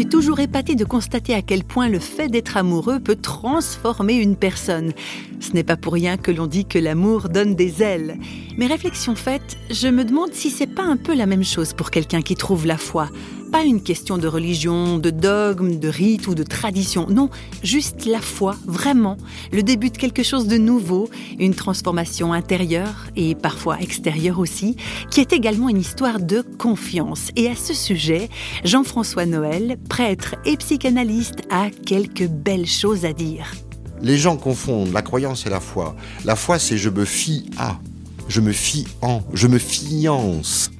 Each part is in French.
suis toujours épatée de constater à quel point le fait d'être amoureux peut transformer une personne. Ce n'est pas pour rien que l'on dit que l'amour donne des ailes. Mais réflexion faite, je me demande si c'est pas un peu la même chose pour quelqu'un qui trouve la foi. Pas une question de religion, de dogme, de rite ou de tradition. Non, juste la foi, vraiment. Le début de quelque chose de nouveau, une transformation intérieure et parfois extérieure aussi, qui est également une histoire de confiance. Et à ce sujet, Jean-François Noël, prêtre et psychanalyste, a quelques belles choses à dire. Les gens confondent la croyance et la foi. La foi, c'est je me fie à, je me fie en, je me fiance.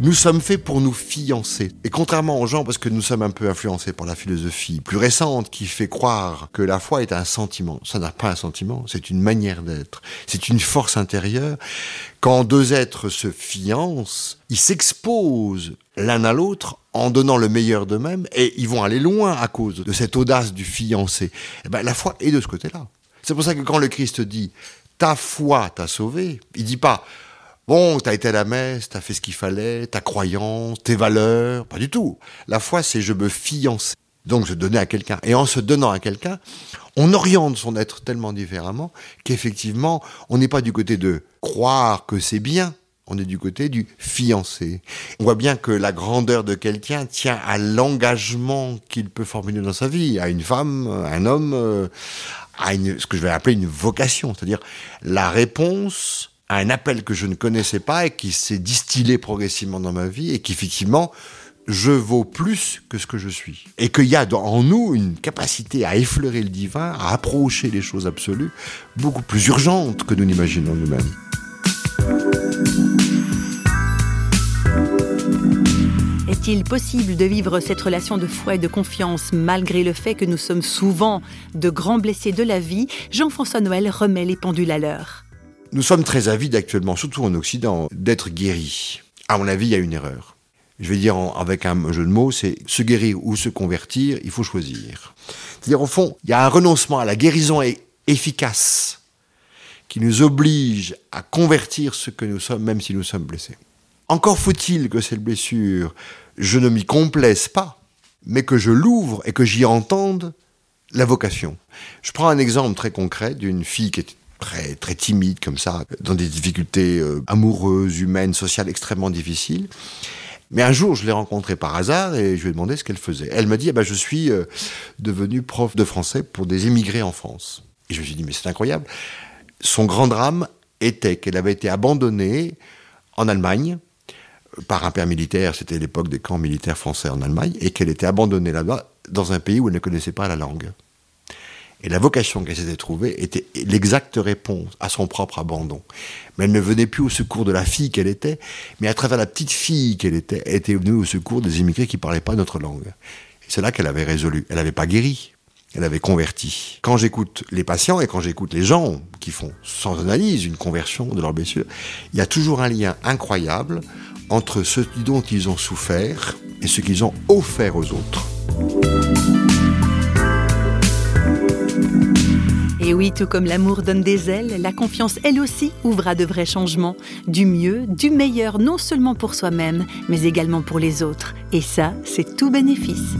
Nous sommes faits pour nous fiancer. Et contrairement aux gens, parce que nous sommes un peu influencés par la philosophie plus récente qui fait croire que la foi est un sentiment. Ça n'a pas un sentiment, c'est une manière d'être. C'est une force intérieure. Quand deux êtres se fiancent, ils s'exposent l'un à l'autre en donnant le meilleur d'eux-mêmes et ils vont aller loin à cause de cette audace du fiancé. Eh ben, la foi est de ce côté-là. C'est pour ça que quand le Christ dit ta foi t'a sauvé, il dit pas Bon, t'as été à la messe, t'as fait ce qu'il fallait, ta croyance, tes valeurs, pas du tout. La foi, c'est je me fiance. Donc je donnais à quelqu'un. Et en se donnant à quelqu'un, on oriente son être tellement différemment qu'effectivement, on n'est pas du côté de croire que c'est bien, on est du côté du fiancé. On voit bien que la grandeur de quelqu'un tient à l'engagement qu'il peut formuler dans sa vie, à une femme, à un homme, à ce que je vais appeler une vocation, c'est-à-dire la réponse à un appel que je ne connaissais pas et qui s'est distillé progressivement dans ma vie et qu'effectivement, je vaux plus que ce que je suis. Et qu'il y a en nous une capacité à effleurer le divin, à approcher les choses absolues, beaucoup plus urgentes que nous n'imaginons nous-mêmes. Est-il possible de vivre cette relation de foi et de confiance malgré le fait que nous sommes souvent de grands blessés de la vie? Jean-François Noël remet les pendules à l'heure. Nous sommes très avides actuellement, surtout en Occident, d'être guéris. À mon avis, il y a une erreur. Je vais dire avec un jeu de mots, c'est se guérir ou se convertir, il faut choisir. C'est-à-dire, au fond, il y a un renoncement à la guérison efficace qui nous oblige à convertir ce que nous sommes, même si nous sommes blessés. Encore faut-il que cette blessure, je ne m'y complaise pas, mais que je l'ouvre et que j'y entende la vocation. Je prends un exemple très concret d'une fille qui était très, très timide comme ça, dans des difficultés euh, amoureuses, humaines, sociales extrêmement difficiles. Mais un jour, je l'ai rencontrée par hasard et je lui ai demandé ce qu'elle faisait. Elle m'a dit, eh ben, je suis euh, devenue prof de français pour des émigrés en France. Et je me suis dit, mais c'est incroyable. Son grand drame était qu'elle avait été abandonnée en Allemagne par un père militaire, c'était l'époque des camps militaires français en Allemagne, et qu'elle était abandonnée là-bas dans un pays où elle ne connaissait pas la langue. Et la vocation qu'elle s'était trouvée était l'exacte réponse à son propre abandon. Mais elle ne venait plus au secours de la fille qu'elle était, mais à travers la petite fille qu'elle était, elle était venue au secours des immigrés qui ne parlaient pas notre langue. C'est là qu'elle avait résolu. Elle n'avait pas guéri, elle avait converti. Quand j'écoute les patients et quand j'écoute les gens qui font sans analyse une conversion de leur blessure, il y a toujours un lien incroyable entre ce dont ils ont souffert et ce qu'ils ont offert aux autres. Et oui, tout comme l'amour donne des ailes, la confiance, elle aussi, ouvra de vrais changements, du mieux, du meilleur, non seulement pour soi-même, mais également pour les autres. Et ça, c'est tout bénéfice.